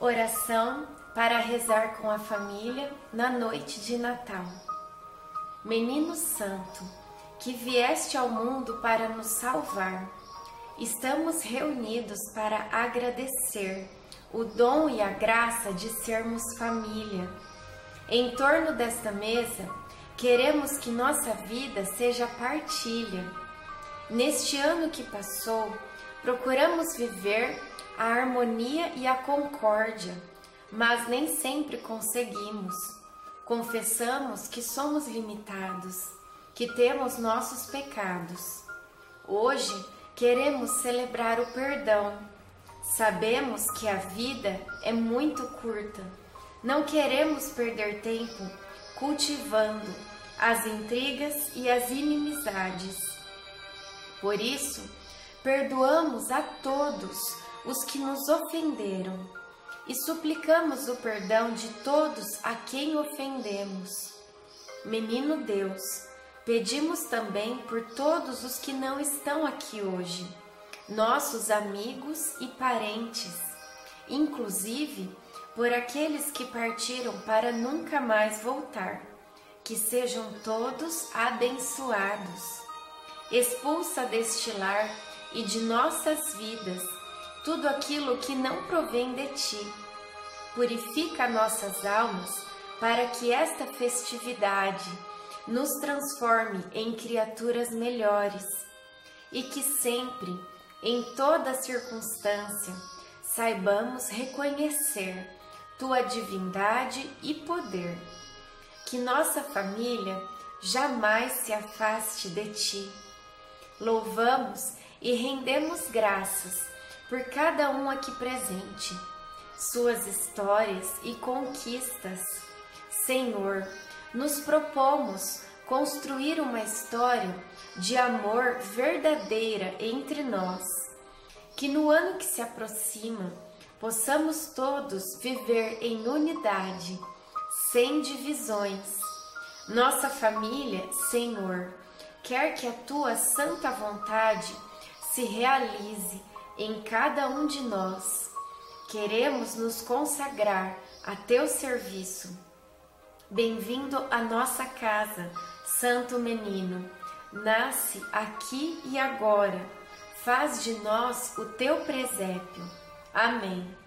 Oração para rezar com a família na noite de Natal. Menino Santo, que vieste ao mundo para nos salvar, estamos reunidos para agradecer o dom e a graça de sermos família. Em torno desta mesa, queremos que nossa vida seja partilha. Neste ano que passou, procuramos viver a harmonia e a concórdia, mas nem sempre conseguimos. Confessamos que somos limitados, que temos nossos pecados. Hoje queremos celebrar o perdão. Sabemos que a vida é muito curta. Não queremos perder tempo cultivando as intrigas e as inimizades. Por isso, perdoamos a todos os que nos ofenderam, e suplicamos o perdão de todos a quem ofendemos. Menino Deus, pedimos também por todos os que não estão aqui hoje, nossos amigos e parentes, inclusive por aqueles que partiram para nunca mais voltar. Que sejam todos abençoados. Expulsa deste lar e de nossas vidas tudo aquilo que não provém de ti. Purifica nossas almas para que esta festividade nos transforme em criaturas melhores e que sempre, em toda circunstância, saibamos reconhecer tua divindade e poder. Que nossa família jamais se afaste de ti. Louvamos e rendemos graças por cada um aqui presente, suas histórias e conquistas. Senhor, nos propomos construir uma história de amor verdadeira entre nós. Que no ano que se aproxima possamos todos viver em unidade, sem divisões. Nossa família, Senhor, quer que a tua santa vontade se realize em cada um de nós. Queremos nos consagrar a teu serviço. Bem-vindo à nossa casa, Santo Menino. Nasce aqui e agora. Faz de nós o teu presépio. Amém.